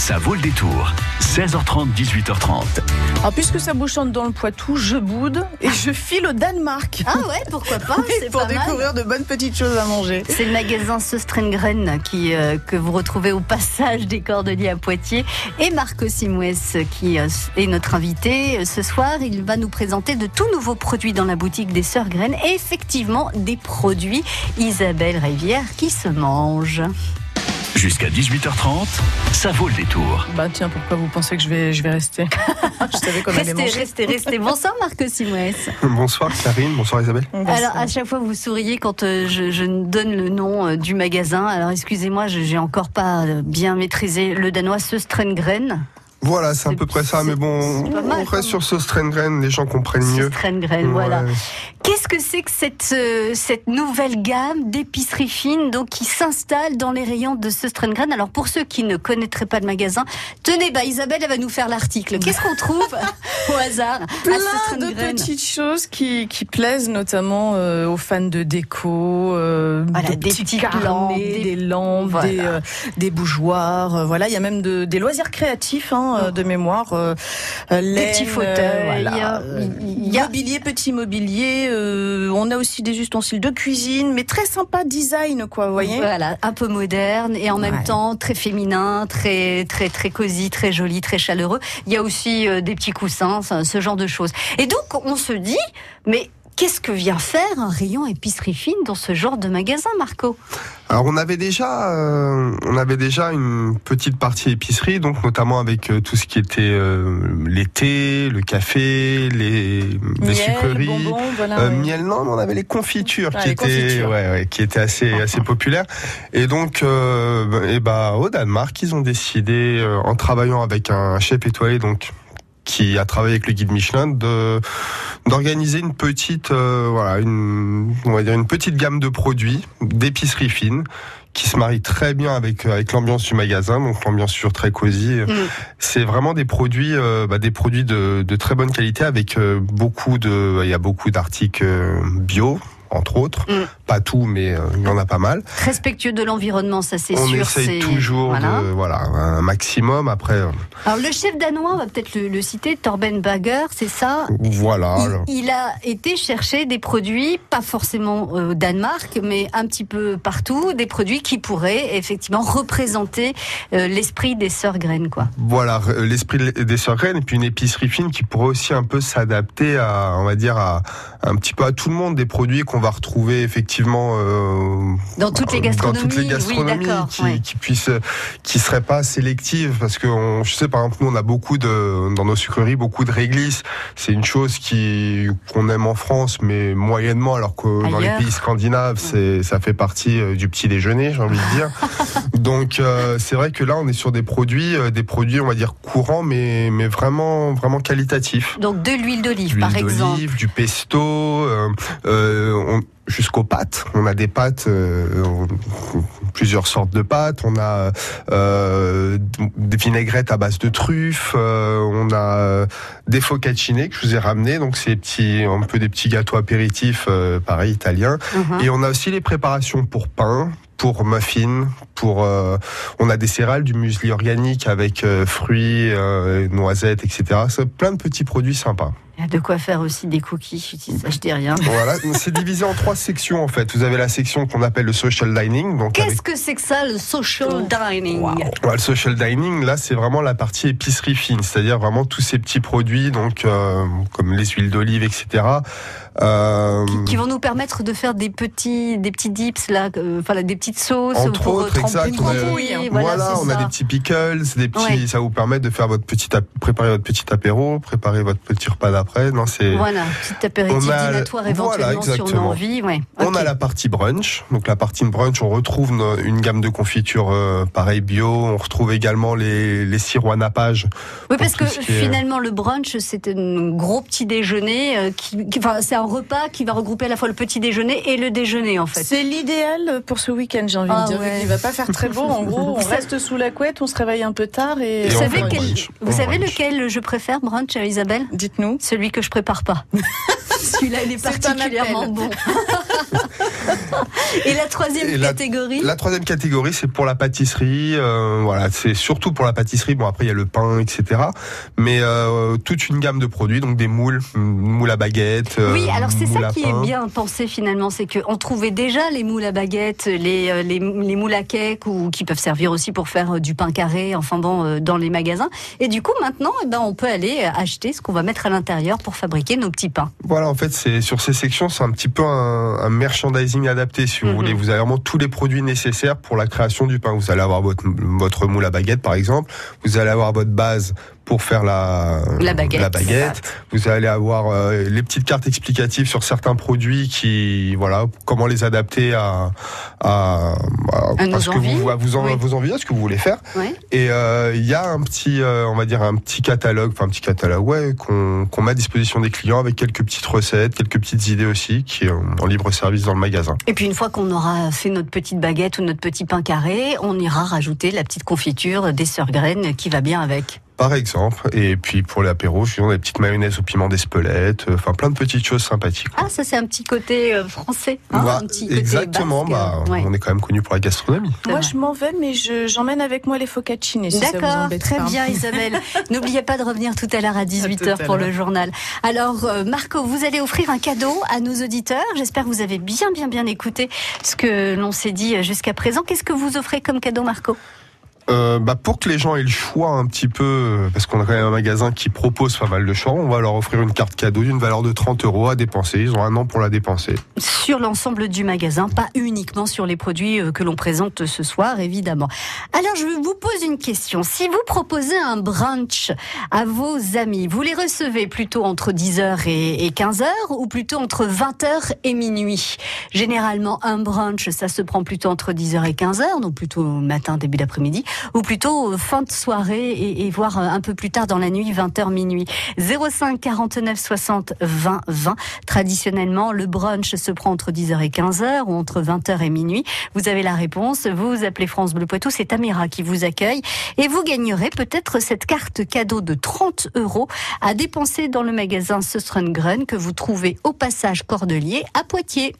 Ça vaut le détour. 16h30, 18h30. Alors, puisque ça bouchonne dans le Poitou, je boude et je file au Danemark. Ah ouais, pourquoi pas C'est pour pas mal. découvrir de bonnes petites choses à manger. C'est le magasin Söstrengren qui euh, que vous retrouvez au passage des Cordeliers à Poitiers et Marco Simouès qui euh, est notre invité ce soir. Il va nous présenter de tout nouveaux produits dans la boutique des Sœurs Graines et effectivement des produits Isabelle Rivière qui se mangent. Jusqu'à 18h30, ça vaut le détour. Bah tiens, pourquoi vous pensez que je vais, je vais rester Je savais qu'on allait Restez, manger. restez, restez. Bonsoir Marco Simouès. Bonsoir Karine, bonsoir Isabelle. Alors à chaque fois vous souriez quand euh, je, je donne le nom euh, du magasin. Alors excusez-moi, je j'ai encore pas euh, bien maîtrisé le danois Söstrengren. Voilà, c'est à peu près ça, mais bon, c'est pas mal, on reste sur ce Strengren, les gens comprennent mieux. Söstrengren, voilà. Ouais. Qu'est-ce que c'est que cette, euh, cette nouvelle gamme d'épicerie fine donc, qui s'installe dans les rayons de Söstrengren Alors pour ceux qui ne connaîtraient pas le magasin, tenez, bah, Isabelle elle va nous faire l'article. Qu'est-ce qu'on trouve au hasard à Plein de petites choses qui, qui plaisent notamment euh, aux fans de déco, euh, Voilà, de des petits petites carnets, lampes, des, des- lampes, Voilà. des, euh, des bougeoirs. euh, voilà, il y a même de- des loisirs créatifs hein, euh, de mémoire. euh, euh, Des petits fauteuils, il y a- voilà, il y a- mobilier, petit mobilier. euh, on a aussi des ustensiles de cuisine, mais très sympa design, quoi. Vous voyez. Voilà, un peu moderne et en même temps très féminin, très très très cosy, très joli, très chaleureux. Il y a aussi euh, des petits coussins, ce genre de choses. Et donc on se dit, mais qu'est-ce que vient faire un rayon épicerie fine dans ce genre de magasin, Marco Alors on avait déjà, euh, on avait déjà une petite partie épicerie, donc notamment avec euh, tout ce qui était euh, les thés, le café, les, les Miel, sucreries. bonbons, voilà. Euh, ouais. miel non, mais on avait les confitures Ah, qui les étaient confitures. ouais, ouais, qui étaient assez assez populaires et donc euh, et bah au Danemark ils ont décidé euh, en travaillant avec un chef étoilé donc qui a travaillé avec le guide Michelin de d'organiser une petite euh, voilà une on va dire une petite gamme de produits d'épicerie fine qui se marie très bien avec avec l'ambiance du magasin donc l'ambiance sur très cosy Mm. c'est vraiment des produits euh, bah, des produits de, de très bonne qualité avec euh, beaucoup de il y a beaucoup d'articles euh, bio entre autres Mm. pas tout mais euh, il y en a pas mal Respectueux de l'environnement, ça c'est on sûr. essaye c'est- toujours voilà. de voilà un maximum après euh, Alors le chef danois, on va peut-être le, le citer, Torben Bager, c'est ça? Voilà. Il, il a été chercher des produits, pas forcément euh, au Danemark, mais un petit peu partout, des produits qui pourraient effectivement représenter l'esprit des sœurs graines, quoi. Voilà, l'esprit des sœurs graines et puis une épicerie fine qui pourrait aussi un peu s'adapter à, on va dire, à un petit peu à tout le monde, des produits qu'on va retrouver effectivement euh, Dans toutes les dans gastronomies, toutes les oui, gastronomies, d'accord. qui, ouais. qui puissent, qui seraient pas sélectives, parce que on, je sais par exemple nous on a beaucoup de dans nos sucreries beaucoup de réglisse. C'est une chose qui qu'on aime en France, mais moyennement, alors que dans les pays scandinaves, c'est ça fait partie euh, du petit déjeuner, j'ai envie de dire. Donc euh, c'est vrai que là on est sur des produits, des produits on va dire courants, mais mais vraiment vraiment qualitatifs. Donc de l'huile d'olive, par exemple. du pesto, euh, on- jusqu'aux pâtes. On a des pâtes, euh, plusieurs sortes de pâtes. On a euh, des vinaigrettes à base de truffes. euh, on a des focacciné que je vous ai ramené. Donc c'est petits, un peu des petits gâteaux apéritifs, pareil italiens. Mhm. Et on a aussi les préparations pour pain, pour muffins, pour euh, on a des céréales, du muesli organique avec euh, fruits, euh, noisettes, etc. C'est plein de petits produits sympas. Il y a de quoi faire aussi des cookies, je dis ça, je dis rien. Voilà, c'est divisé en trois sections en fait. Vous avez la section qu'on appelle le social dining, avec Qu'est-ce que c'est que ça, le social dining Ouais, le social dining, là, c'est vraiment la partie épicerie fine, c'est-à-dire vraiment tous ces petits produits, donc euh, comme les huiles d'olive, etc. Euh, qui vont nous permettre de faire des petits, des petits dips là, euh, enfin des petites sauces Entre pour autres, exact, on a- voilà, voilà, on a des petits pickles, des petits, Ouais. ça vous permet de faire votre petit, préparer votre petit apéro, préparer votre petit repas d'après. Non, c'est. Voilà, petit apéritif On a- dînatoire voilà, éventuellement si on a envie. Ouais. On a la partie brunch. Donc la partie brunch, on retrouve une gamme de confitures euh, pareil bio. On retrouve également les, les sirops à nappage. Oui, parce que est- finalement, le brunch, c'est un gros petit déjeuner. euh, qui, qui- enfin, c'est un repas qui va regrouper à la fois le petit déjeuner et le déjeuner, en fait. C'est l'idéal pour ce week-end, j'ai envie Ah de dire. ouais. Il va pas faire très beau. En gros, on reste sous la couette, on se réveille un peu tard et. Et Vous on savez, quel- vous savez lequel je préfère, brunch, Isabelle? Dites-nous. Celui que je prépare pas. Celui-là, il est particulièrement bon. Et la troisième Et la- catégorie La troisième catégorie, c'est pour la pâtisserie. euh, voilà, c'est surtout pour la pâtisserie. Bon, après, il y a le pain, etc. Mais euh, toute une gamme de produits, donc des moules, moules à baguette. euh, Oui, alors c'est ça qui est pain. bien pensé finalement, c'est qu'on trouvait déjà les moules à baguette, les, euh, les, les moules à cake ou qui peuvent servir aussi pour faire du pain carré, enfin bon, dans les magasins. Et du coup, maintenant, eh ben, on peut aller acheter ce qu'on va mettre à l'intérieur pour fabriquer nos petits pains. Voilà, en fait, c'est sur ces sections, c'est un petit peu un, un merchandising adapté, si vous Mhm. voulez. Vous avez vraiment tous les produits nécessaires pour la création du pain. Vous allez avoir votre, votre moule à baguette, par exemple. Vous allez avoir votre base pour faire la, La baguette. Vous allez avoir euh, les petites cartes explicatives sur certains produits qui, voilà, comment les adapter à, à, à, À nos ce que vous, à vous en, Oui. vos envies, à ce que vous voulez faire. Et euh, il y a un petit, euh, on va dire un petit catalogue, enfin un petit catalogue, ouais, qu'on met à disposition des clients avec quelques petites recettes, quelques petites idées aussi, qui est en libre service dans le magasin. Et puis une fois qu'on aura fait notre petite baguette ou notre petit pain carré, on ira rajouter la petite confiture des sœurs graines qui va bien avec. Par exemple, et puis pour l'apéro, sinon des petites mayonnaises au piment d'Espelette, euh, enfin plein de petites choses sympathiques. quoi. Ah, ça c'est un petit côté euh, français. hein, Bah, un petit exactement, bah, euh, ouais. on est quand même connu pour la gastronomie. Moi, vrai. je m'en vais, mais je- j'emmène avec moi les. Si vous D'accord, très pas. bien Isabelle. N'oubliez pas de revenir tout à l'heure à 18h à pour le journal. Alors euh, Marco, vous allez offrir un cadeau à nos auditeurs. J'espère que vous avez bien bien bien écouté ce que l'on s'est dit jusqu'à présent. Qu'est-ce que vous offrez comme cadeau Marco? Euh, bah, pour que les gens aient le choix un petit peu, euh, parce qu'on a un magasin qui propose pas mal de choix, on va leur offrir une carte cadeau d'une valeur de 30 euros à dépenser. Ils ont un an pour la dépenser. Sur l'ensemble du magasin, pas uniquement sur les produits euh, que l'on présente ce soir évidemment. Alors je vous pose une question. Si vous proposez un brunch à vos amis, vous les recevez plutôt entre 10h et et 15h ou plutôt entre 20h et minuit? Généralement, un brunch, ça se prend plutôt entre 10h et 15h, donc plutôt matin, début d'après-midi, ou plutôt euh, fin de soirée et, et voire euh, un peu plus tard dans la nuit, 20h minuit. 05 49 60 20 20. Traditionnellement, le brunch se prend entre 10h et 15h ou entre 20h et minuit. Vous avez la réponse. Vous appelez France Bleu Poitou. C'est Tamira qui vous accueille et vous gagnerez peut-être cette carte cadeau de 30 euros à dépenser dans le magasin Söstrengren que vous trouvez au passage Cordelier à Poitiers.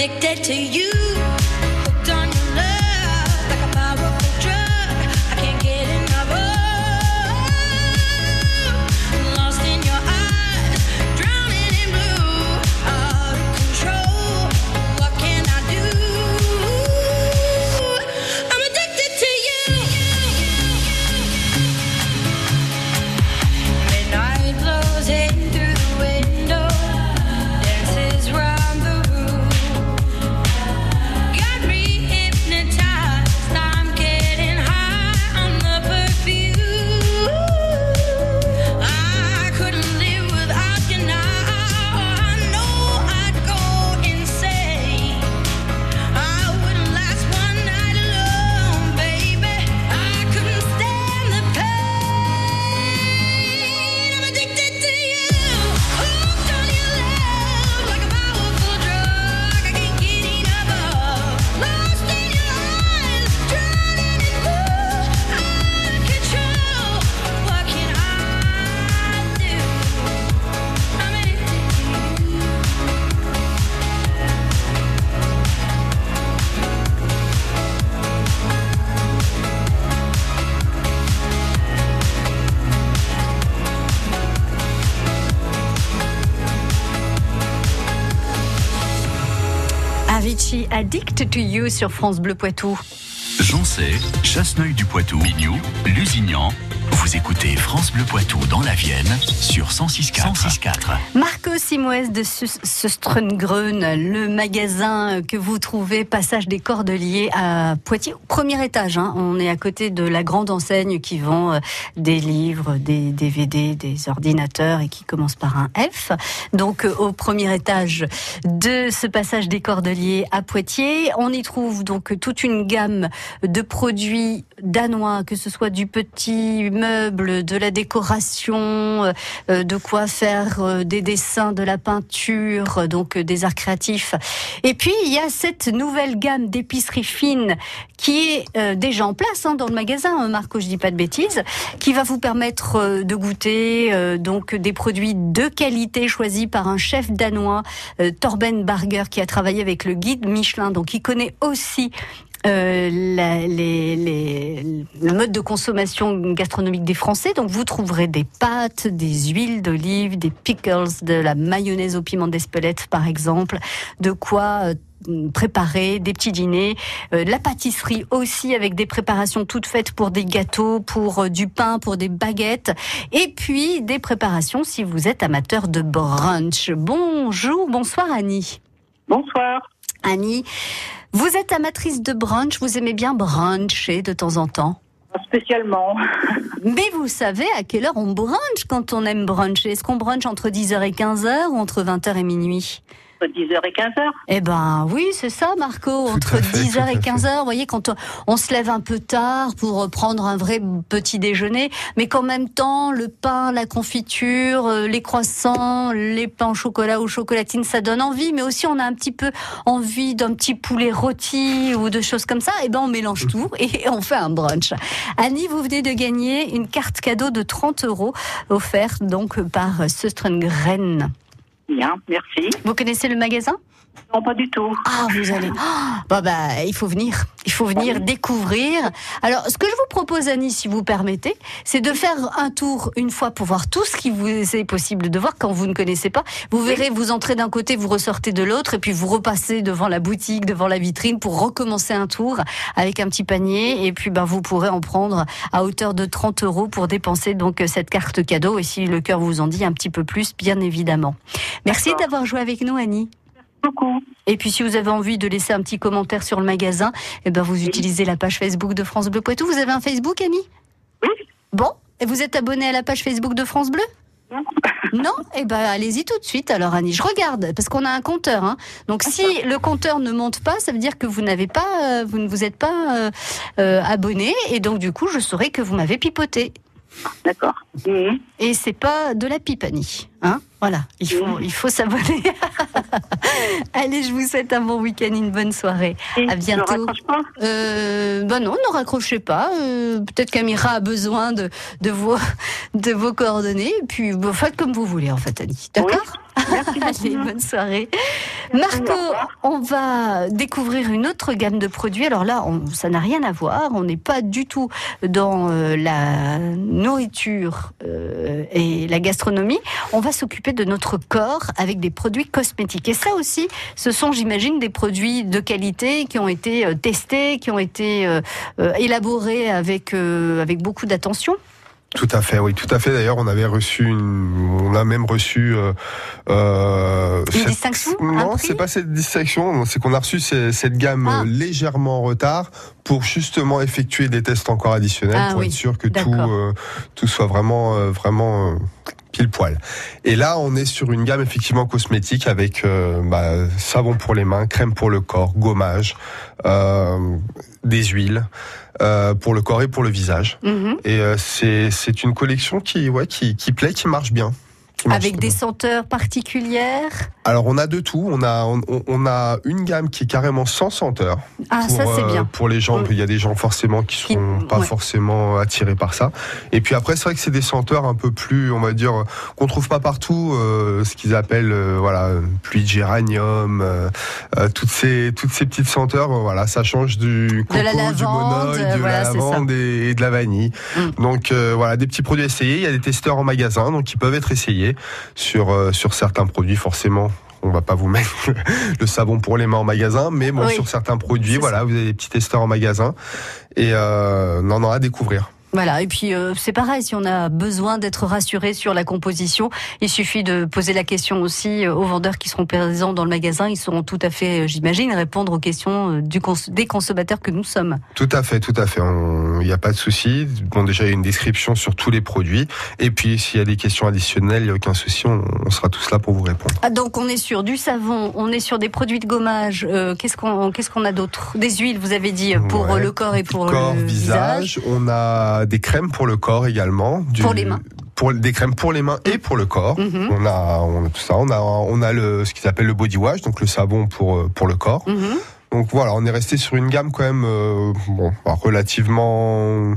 Addicted to you. Addict to You sur France Bleu Poitou. Joncé, Chasseneuil du Poitou, Mignou, Lusignan. Vous écoutez France Bleu Poitou dans la Vienne sur 106.4. 106.4. Marco Simoes de Strungrun, le magasin que vous trouvez passage des Cordeliers à Poitiers, au premier étage. hein. On est à côté de la grande enseigne qui vend euh, des livres, des DVD, des ordinateurs et qui commence par un F. Donc euh, au premier étage de ce passage des Cordeliers à Poitiers, on y trouve donc toute une gamme de produits danois, que ce soit du petit meuble, de la décoration, euh, euh, de quoi faire euh, des dessins, de la peinture, donc des arts créatifs. Et puis il y a cette nouvelle gamme d'épicerie fine qui est déjà en place hein, dans le magasin, hein, Marco, je dis pas de bêtises, qui va vous permettre de goûter donc des produits de qualité choisis par un chef danois, Torben Barger, qui a travaillé avec le guide Michelin, donc il connaît aussi euh, la- les, les- le mode de consommation gastronomique des Français. Donc vous trouverez des pâtes, des huiles d'olive, des pickles, de la mayonnaise au piment d'Espelette par exemple, de quoi euh, préparer des petits dîners, euh, de la pâtisserie aussi avec des préparations toutes faites pour des gâteaux, pour euh, du pain, pour des baguettes, et puis des préparations si vous êtes amateur de brunch. Bonjour, bonsoir Annie. Bonsoir. Annie, vous êtes amatrice de brunch, vous aimez bien bruncher de temps en temps Spécialement. mais vous savez à quelle heure on brunch quand on aime bruncher Est-ce qu'on brunch entre 10h et 15h ou entre 20h et minuit? Entre 10h et 15h. Eh ben oui, c'est ça Marco, entre à fait, 10h tout à et fait. 15h, vous voyez, quand on, on se lève un peu tard pour prendre un vrai petit déjeuner, mais qu'en même temps, le pain, la confiture, euh, les croissants, les pains au chocolat ou chocolatine, ça donne envie, mais aussi on a un petit peu envie d'un petit poulet rôti ou de choses comme ça, et ben on mélange tout et on fait un brunch. Annie, vous venez de gagner une carte cadeau de 30 euros offerte donc par Söstrengren. Bien, merci. Vous connaissez le magasin? Non, pas du tout. ah, vous allez. Ah, bah, bah, il faut venir. Il faut venir découvrir. Alors, ce que je vous propose, Annie, si vous permettez, c'est de faire un tour une fois pour voir tout ce qui vous est possible de voir quand vous ne connaissez pas. Vous verrez, vous entrez d'un côté, vous ressortez de l'autre, et puis vous repassez devant la boutique, devant la vitrine pour recommencer un tour avec un petit panier. Et puis, ben, vous pourrez en prendre à hauteur de 30 euros pour dépenser donc cette carte cadeau. Et si le cœur vous en dit un petit peu plus, bien évidemment. Merci d'avoir joué avec nous, Annie. Beaucoup. Et puis si vous avez envie de laisser un petit commentaire sur le magasin, eh ben vous utilisez la page Facebook de France Bleu Poitou. Vous avez un Facebook, Annie Oui. Bon, et vous êtes abonné à la page Facebook de France Bleu? Non. Non? Eh ben allez-y tout de suite alors Annie. Je regarde parce qu'on a un compteur. Hein. Donc si le compteur ne monte pas, ça veut dire que vous n'avez pas, euh, vous ne vous êtes pas euh, euh, abonné et donc du coup je saurai que vous m'avez pipoté. D'accord. Et c'est pas de la pipe, Annie. Hein voilà, il faut, il faut s'abonner. Allez, je vous souhaite un bon week-end, une bonne soirée. Et À bientôt. Raccroche pas? Euh, bah non, ne raccrochez pas. Euh, Peut-être qu'Amira a besoin de, de, vos, de vos coordonnées. Et puis, bon, faites comme vous voulez, en fait, Annie. D'accord? Allez, bonne soirée. Merci, Marco, on va découvrir une autre gamme de produits. Alors là, on- ça n'a rien à voir. On n'est pas du tout dans euh, la nourriture et la gastronomie. On va s'occuper de notre corps avec des produits cosmétiques. Et ça aussi, ce sont, j'imagine, des produits de qualité qui ont été euh, testés, qui ont été euh, euh, élaborés avec, euh, avec beaucoup d'attention. Tout à fait, oui, tout à fait. D'ailleurs, on avait reçu, une... on a même reçu euh, euh, Une cette- distinction Non, c'est pas cette distinction. C'est qu'on a reçu ce- cette gamme Ah. légèrement en retard pour justement effectuer des tests encore additionnels Ah pour oui, être sûr que tout, euh, tout soit vraiment, vraiment. Pile poil. Et là, on est sur une gamme effectivement cosmétique avec euh, bah, savon pour les mains, crème pour le corps, gommage, euh, des huiles euh, pour le corps et pour le visage. Mhm. Et euh, c'est c'est une collection qui ouais qui, qui plaît, qui marche bien. Avec des senteurs particulières. Alors on a de tout. On a on, on a une gamme qui est carrément sans senteur. Ah, pour, ça c'est euh, bien. Pour les gens, il y a des gens forcément qui Qui- sont pas ouais. forcément attirés par ça. Et puis après, c'est vrai que c'est des senteurs un peu plus, on va dire, qu'on trouve pas partout. euh, ce qu'ils appellent, euh, voilà, pluie de géranium, euh, euh, toutes ces toutes ces petites senteurs. euh, voilà, ça change du coco, la du lavande, monoï, euh, de voilà, la lavande et, et de la vanille. Mm. Donc euh, voilà, des petits produits à essayer. Il y a des testeurs en magasin, donc ils peuvent être essayés sur euh, sur certains produits forcément on va pas vous mettre le savon pour les mains en magasin, mais bon, Oui. sur certains produits, voilà, vous avez des petits testeurs en magasin et euh, non, non, à découvrir. Voilà, et puis euh, c'est pareil, si on a besoin d'être rassuré sur la composition, il suffit de poser la question aussi euh, aux vendeurs qui seront présents dans le magasin. Ils seront tout à fait, euh, j'imagine, répondre aux questions du cons- des consommateurs que nous sommes. Tout à fait, tout à fait. Il n'y a pas de souci. Bon, déjà, il y a une description sur tous les produits. Et puis, s'il y a des questions additionnelles, il n'y a aucun souci. On, on sera tous là pour vous répondre. Ah, donc on est sur du savon, on est sur des produits de gommage. euh, qu'est-ce qu'on qu'est-ce qu'on a d'autre? Des huiles, vous avez dit, pour Ouais. le corps et pour corps, le visage. visage. On a des crèmes pour le corps également. Du- Pour les mains. Pour des crèmes pour les mains et pour le corps. Mhm. On a, on a tout ça. On a, on a le, ce qu'ils appellent le body wash, donc le savon pour, euh, pour le corps. Mhm. Donc voilà, on est resté sur une gamme quand même, euh, bon, relativement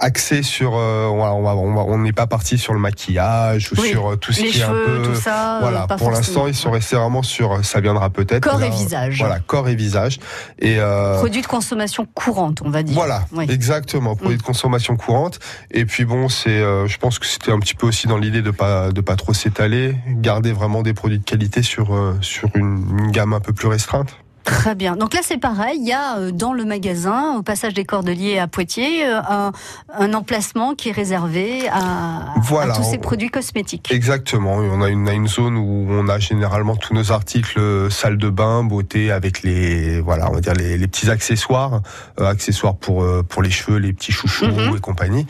axée sur, euh, voilà, on va- on va- on n'est pas parti sur le maquillage ou Oui, sur euh, tout ce Les qui est un peu. tout ça. Voilà, euh, pas pour l'instant, ils sont restés vraiment sur, euh, ça viendra peut-être. Corps Là, et visage. Voilà, corps et visage. Et euh, Produits de consommation courante, on va dire. voilà, Oui. exactement, produits Mm. de consommation courante. Et puis bon, c'est, euh, je pense que c'était un petit peu aussi dans l'idée de pas de pas trop s'étaler, garder vraiment des produits de qualité sur euh, sur une, une gamme un peu plus restreinte. Très bien. Donc là, c'est pareil. Il y a euh, dans le magasin, au passage des Cordeliers à Poitiers, euh, un, un emplacement qui est réservé à, Voilà, à tous ces on- produits cosmétiques. Exactement. Et On a une, on a une zone où on a généralement tous nos articles euh, salle de bain, beauté, avec les voilà, on va dire les, les petits accessoires, euh, accessoires pour euh, pour les cheveux, les petits chouchous Mhm. et compagnie.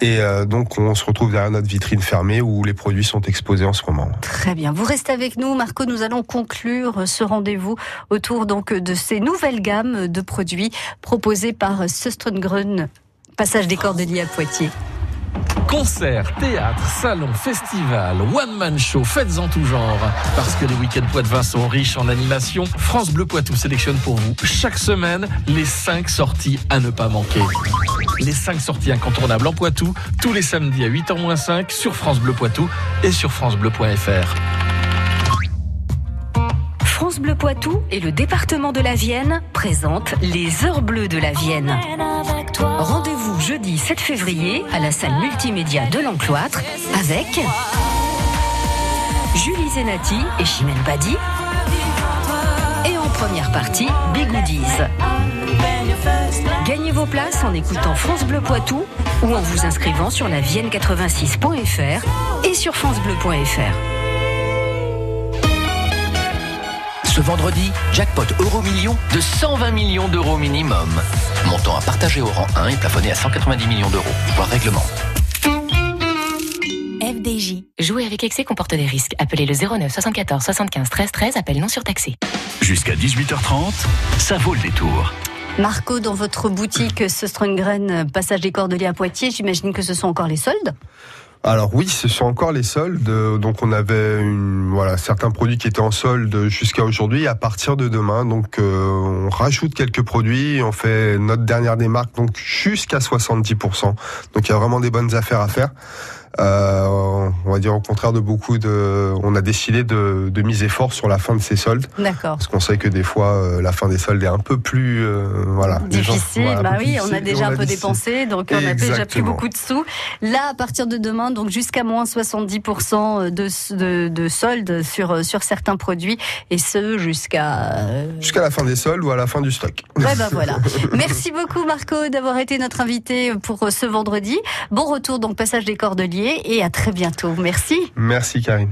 Et euh, donc on se retrouve derrière notre vitrine fermée où les produits sont exposés en ce moment. Très bien. Vous restez avec nous, Marco. Nous allons conclure ce rendez-vous autour donc de ces nouvelles gammes de produits proposées par Söstrengren, passage des Cordeliers à Poitiers. Concerts, théâtre, salons, festivals, one-man show, fêtes en tout genre. Parce que les week-ends Poitevin sont riches en animation, France Bleu Poitou sélectionne pour vous chaque semaine les 5 sorties à ne pas manquer. Les 5 sorties incontournables en Poitou, tous les samedis à 8h-5 sur France Bleu Poitou et sur francebleu.fr. France Bleu Poitou et le département de la Vienne présentent les Heures Bleues de la Vienne. Rendez-vous jeudi 7 février à la salle multimédia de l'Encloître avec Julie Zenati et Chimène Badi. Et en première partie, Bigoodies. Gagnez vos places en écoutant France Bleu Poitou ou en vous inscrivant sur la vienne86.fr et sur francebleu.fr. Ce vendredi, jackpot euro million de 120 millions d'euros minimum. Montant à partager au rang 1 et plafonné à 190 millions d'euros. Voir règlement. FDJ. Jouer avec excès comporte des risques. Appelez le 09 74 75 13 13. Appel non surtaxé. Jusqu'à 18h30, ça vaut le détour. Marco, dans votre boutique Söstrengren, passage des Cordeliers à Poitiers, j'imagine que ce sont encore les soldes? Alors oui, ce sont encore les soldes. Donc on avait une, voilà certains produits qui étaient en solde jusqu'à aujourd'hui. À partir de demain, donc euh, on rajoute quelques produits. On fait notre dernière démarque donc jusqu'à 70%. Donc il y a vraiment des bonnes affaires à faire. Euh, on va dire au contraire de beaucoup de, on a décidé de, de miser fort sur la fin de ces soldes D'accord. parce qu'on sait que des fois euh, la fin des soldes est un peu plus euh, voilà gens- Difficile, voilà, un bah oui, on a déjà un peu dépensé, donc on a déjà plus beaucoup de sous. Là, à partir de demain, donc jusqu'à moins 70% de, de, de soldes sur, sur certains produits, et ce jusqu'à... euh, jusqu'à la fin des soldes ou à la fin du stock. Ouais, bah voilà. Merci beaucoup Marco d'avoir été notre invité pour ce vendredi. Bon retour donc passage des et à très bientôt. Merci. Merci Karine.